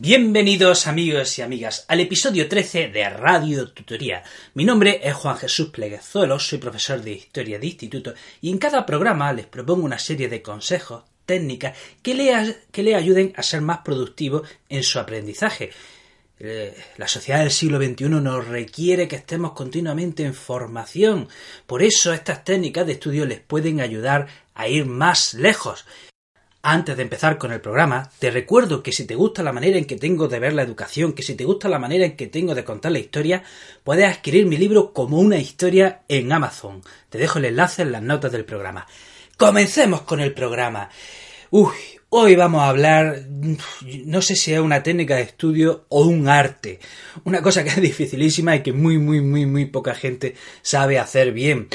Bienvenidos amigos y amigas al episodio 13 de Radio Tutoría. Mi nombre es Juan Jesús Pleguezuelo, soy profesor de Historia de Instituto y en cada programa les propongo una serie de consejos, técnicas que le, ayuden a ser más productivos en su aprendizaje. Eh, la sociedad del siglo XXI nos requiere que estemos continuamente en formación. Por eso estas técnicas de estudio les pueden ayudar a ir más lejos. Antes de empezar con el programa, te recuerdo que si te gusta la manera en que tengo de ver la educación, que si te gusta la manera en que tengo de contar la historia, puedes adquirir mi libro como una historia en Amazon. Te dejo el enlace en las notas del programa. Comencemos con el programa. Uy, hoy vamos a hablar, no sé si es una técnica de estudio o un arte. Una cosa que es dificilísima y que muy, muy, muy, muy poca gente sabe hacer bien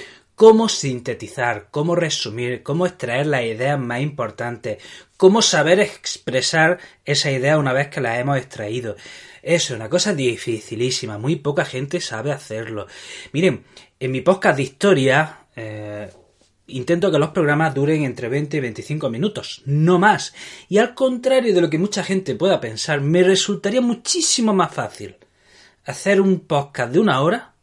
cómo sintetizar, cómo resumir, cómo extraer las ideas más importantes, cómo saber expresar esa idea una vez que la hemos extraído. Eso es una cosa dificilísima, muy poca gente sabe hacerlo. Miren, en mi podcast de historia eh, intento que los programas duren entre 20 y 25 minutos, no más. Y al contrario de lo que mucha gente pueda pensar, me resultaría muchísimo más fácil hacer un podcast de una hora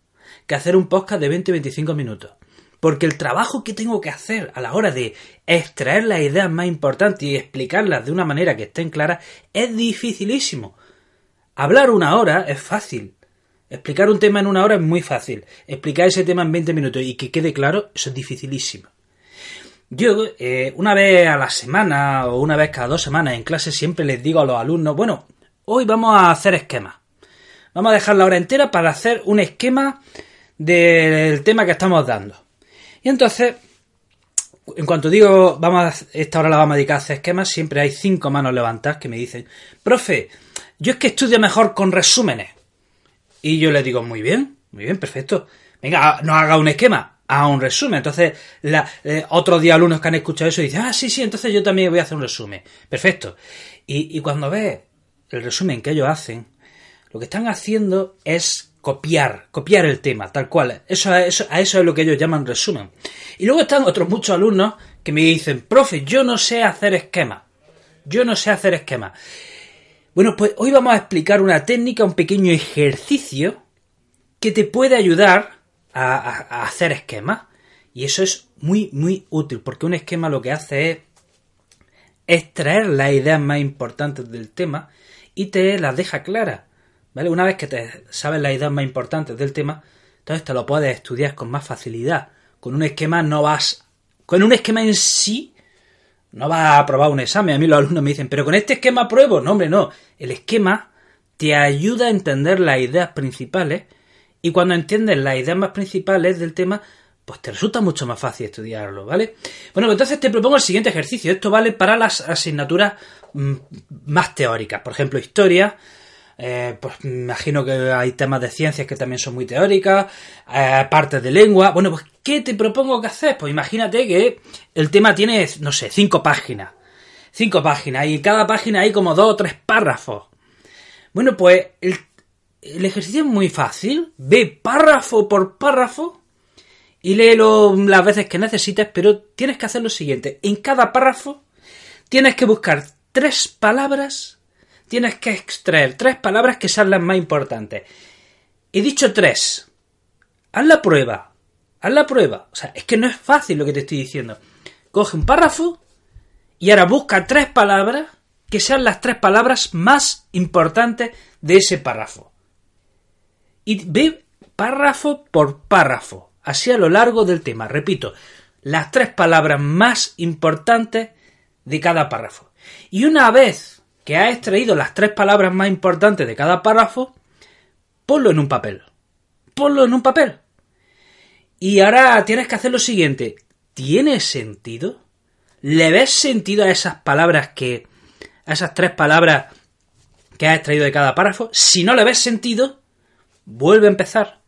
que hacer un podcast de 20 y 25 minutos porque el trabajo que tengo que hacer a la hora de extraer las ideas más importantes y explicarlas de una manera que estén claras es dificilísimo. Hablar una hora es fácil. Explicar un tema en una hora es muy fácil. Explicar ese tema en 20 minutos y que quede claro, eso es dificilísimo. Yo, eh, una vez a la semana o una vez cada dos semanas en clase, siempre les digo a los alumnos, bueno, hoy vamos a hacer esquemas. Vamos a dejar la hora entera para hacer un esquema del tema que estamos dando. Y entonces, en cuanto digo, vamos a, esta hora la vamos a dedicar a hacer esquemas, siempre hay cinco manos levantadas que me dicen, profe, yo es que estudio mejor con resúmenes. Y yo le digo, muy bien, muy bien, perfecto. Venga, no haga un esquema, haga un resumen. Entonces, la, eh, otros días alumnos que han escuchado eso dicen, ah, sí, sí, entonces yo también voy a hacer un resumen. Perfecto. Y, y cuando ves el resumen que ellos hacen, lo que están haciendo es copiar, copiar el tema, tal cual. Eso, eso, a eso es lo que ellos llaman resumen. Y luego están otros muchos alumnos que me dicen, profe, yo no sé hacer esquema. Yo no sé hacer esquema. Bueno, pues hoy vamos a explicar una técnica, un pequeño ejercicio que te puede ayudar a, a hacer esquemas. Y eso es muy, muy útil, porque un esquema lo que hace es extraer las ideas más importantes del tema y te las deja claras. ¿Vale? Una vez que te sabes las ideas más importantes del tema, entonces te lo puedes estudiar con más facilidad. Con un esquema no vas. Con un esquema en sí no vas a aprobar un examen. A mí los alumnos me dicen, pero con este esquema apruebo. No, hombre, no. El esquema te ayuda a entender las ideas principales y cuando entiendes las ideas más principales del tema, pues te resulta mucho más fácil estudiarlo, ¿vale? Bueno, pues entonces te propongo el siguiente ejercicio. Esto vale para las asignaturas mm, más teóricas, por ejemplo, historia, eh, pues me imagino que hay temas de ciencias que también son muy teóricas, eh, partes de lengua. Bueno, pues ¿qué te propongo que hacer? Pues imagínate que el tema tiene, no sé, cinco páginas. Cinco páginas y en cada página hay como dos o tres párrafos. Bueno, pues el ejercicio es muy fácil. Ve párrafo por párrafo y léelo las veces que necesites, pero tienes que hacer lo siguiente. En cada párrafo tienes que buscar tres palabras tienes que extraer tres palabras que sean las más importantes. He dicho tres. Haz la prueba. Haz la prueba. O sea, es que no es fácil lo que te estoy diciendo. Coge un párrafo y ahora busca tres palabras que sean las tres palabras más importantes de ese párrafo. Y ve párrafo por párrafo, así a lo largo del tema. Repito, las tres palabras más importantes de cada párrafo. Y una vez que ha extraído las tres palabras más importantes de cada párrafo, ponlo en un papel. Ponlo en un papel. Y ahora tienes que hacer lo siguiente. ¿Tiene sentido? ¿Le ves sentido a esas palabras que... a esas tres palabras que has extraído de cada párrafo. Si no le ves sentido, vuelve a empezar.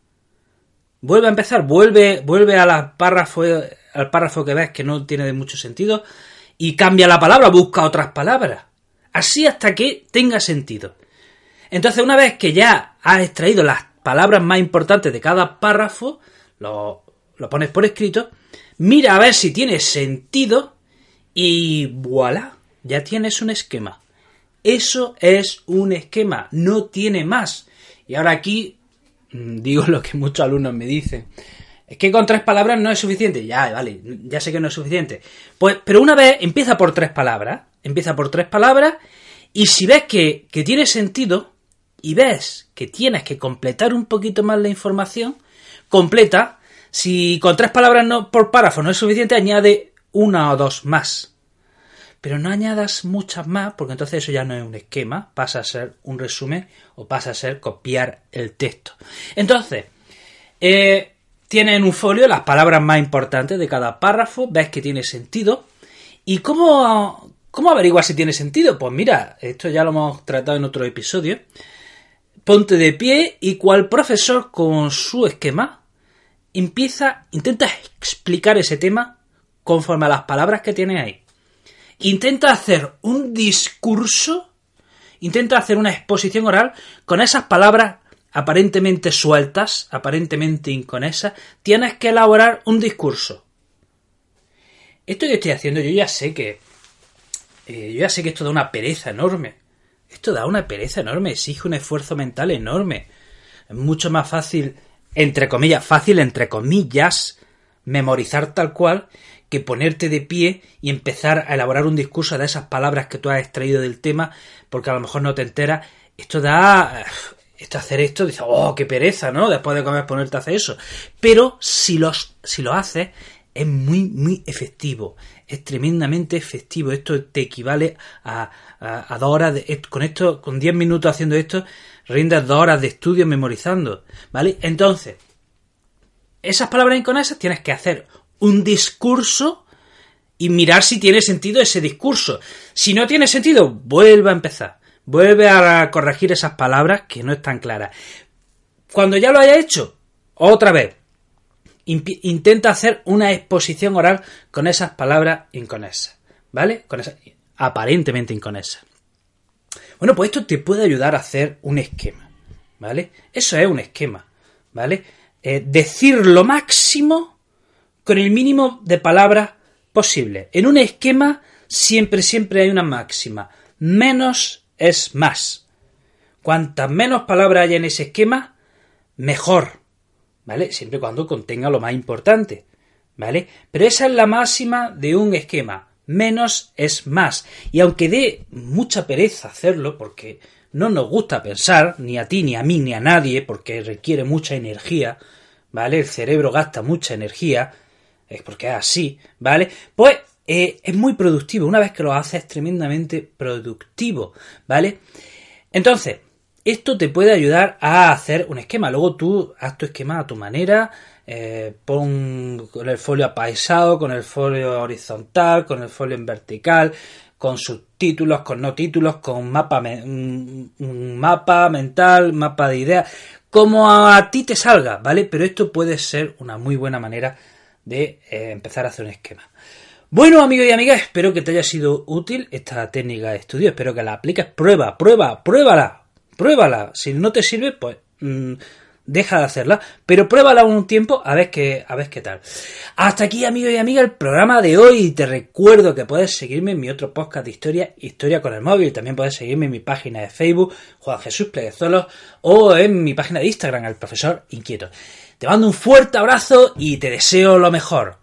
Vuelve a empezar, vuelve, vuelve a párrafo, al párrafo que ves que no tiene mucho sentido y cambia la palabra, busca otras palabras. Así hasta que tenga sentido. Entonces, una vez que ya has extraído las palabras más importantes de cada párrafo, lo, lo pones por escrito, mira a ver si tiene sentido y voilà, ya tienes un esquema. Eso es un esquema, no tiene más. Y ahora aquí mm, digo lo que muchos alumnos me dicen. Es que con tres palabras no es suficiente. Ya, vale, ya sé que no es suficiente. Pues, pero una vez empieza por tres palabras, empieza por tres palabras, y si ves que, que tiene sentido, y ves que tienes que completar un poquito más la información, completa. Si con tres palabras no, por párrafo no es suficiente, añade una o dos más. Pero no añadas muchas más, porque entonces eso ya no es un esquema, pasa a ser un resumen o pasa a ser copiar el texto. Entonces, eh, tienes en un folio las palabras más importantes de cada párrafo, ves que tiene sentido. ¿Y cómo, cómo averiguar si tiene sentido? Pues mira, esto ya lo hemos tratado en otro episodio ponte de pie y cual profesor con su esquema empieza, intenta explicar ese tema conforme a las palabras que tiene ahí. Intenta hacer un discurso, intenta hacer una exposición oral con esas palabras aparentemente sueltas, aparentemente inconesas, tienes que elaborar un discurso. Esto que estoy haciendo yo ya sé que eh, yo ya sé que esto da una pereza enorme. Esto da una pereza enorme, exige un esfuerzo mental enorme. Es mucho más fácil, entre comillas, fácil entre comillas, memorizar tal cual que ponerte de pie y empezar a elaborar un discurso de esas palabras que tú has extraído del tema, porque a lo mejor no te enteras. Esto da. Esto hacer esto, dices, oh, qué pereza, ¿no? Después de comer ponerte a hacer eso. Pero si, si lo haces, es muy, muy efectivo. Es tremendamente efectivo. Esto te equivale a, a, dos horas de, con esto, con 10 minutos haciendo esto, rindes dos horas de estudio memorizando, ¿vale? Entonces, esas palabras inconexas tienes que hacer un discurso y mirar si tiene sentido ese discurso. Si no tiene sentido, vuelve a empezar. Vuelve a corregir esas palabras que no están claras. Cuando ya lo haya hecho, otra vez, intenta hacer una exposición oral con esas palabras inconexas. ¿Vale? Con esas, aparentemente inconexas. Bueno, pues esto te puede ayudar a hacer un esquema, ¿vale? Eso es un esquema, ¿vale? Eh, decir lo máximo con el mínimo de palabras posible. En un esquema siempre, siempre hay una máxima. Menos es más. Cuantas menos palabras haya en ese esquema, mejor, ¿vale? Siempre cuando contenga lo más importante, ¿vale? Pero esa es la máxima de un esquema menos es más. Y aunque dé mucha pereza hacerlo, porque no nos gusta pensar, ni a ti, ni a mí, ni a nadie, porque requiere mucha energía, ¿vale? El cerebro gasta mucha energía, es porque es así, ¿vale? Pues eh, es muy productivo. Una vez que lo haces es tremendamente productivo, ¿vale? Entonces, esto te puede ayudar a hacer un esquema. Luego tú haz tu esquema a tu manera, eh, pon con el folio apaisado, con el folio horizontal, con el folio en vertical, con subtítulos, con no títulos, con mapa, un, mapa mental, mapa de ideas, como a ti te salga, ¿vale? Pero esto puede ser una muy buena manera de eh, empezar a hacer un esquema. Bueno, amigos y amigas, espero que te haya sido útil esta técnica de estudio, espero que la apliques, prueba, prueba, pruébala, pruébala. Si no te sirve, pues... Mm, deja de hacerla, pero pruébala un tiempo a ver qué, a ver qué tal. Hasta aquí, amigos y amigas, el programa de hoy. Te recuerdo que puedes seguirme en mi otro podcast de historia, Historia con el móvil. También puedes seguirme en mi página de Facebook, Juan Jesús Pleguezuelos, o en mi página de Instagram, el profesor inquieto. Te mando un fuerte abrazo y te deseo lo mejor.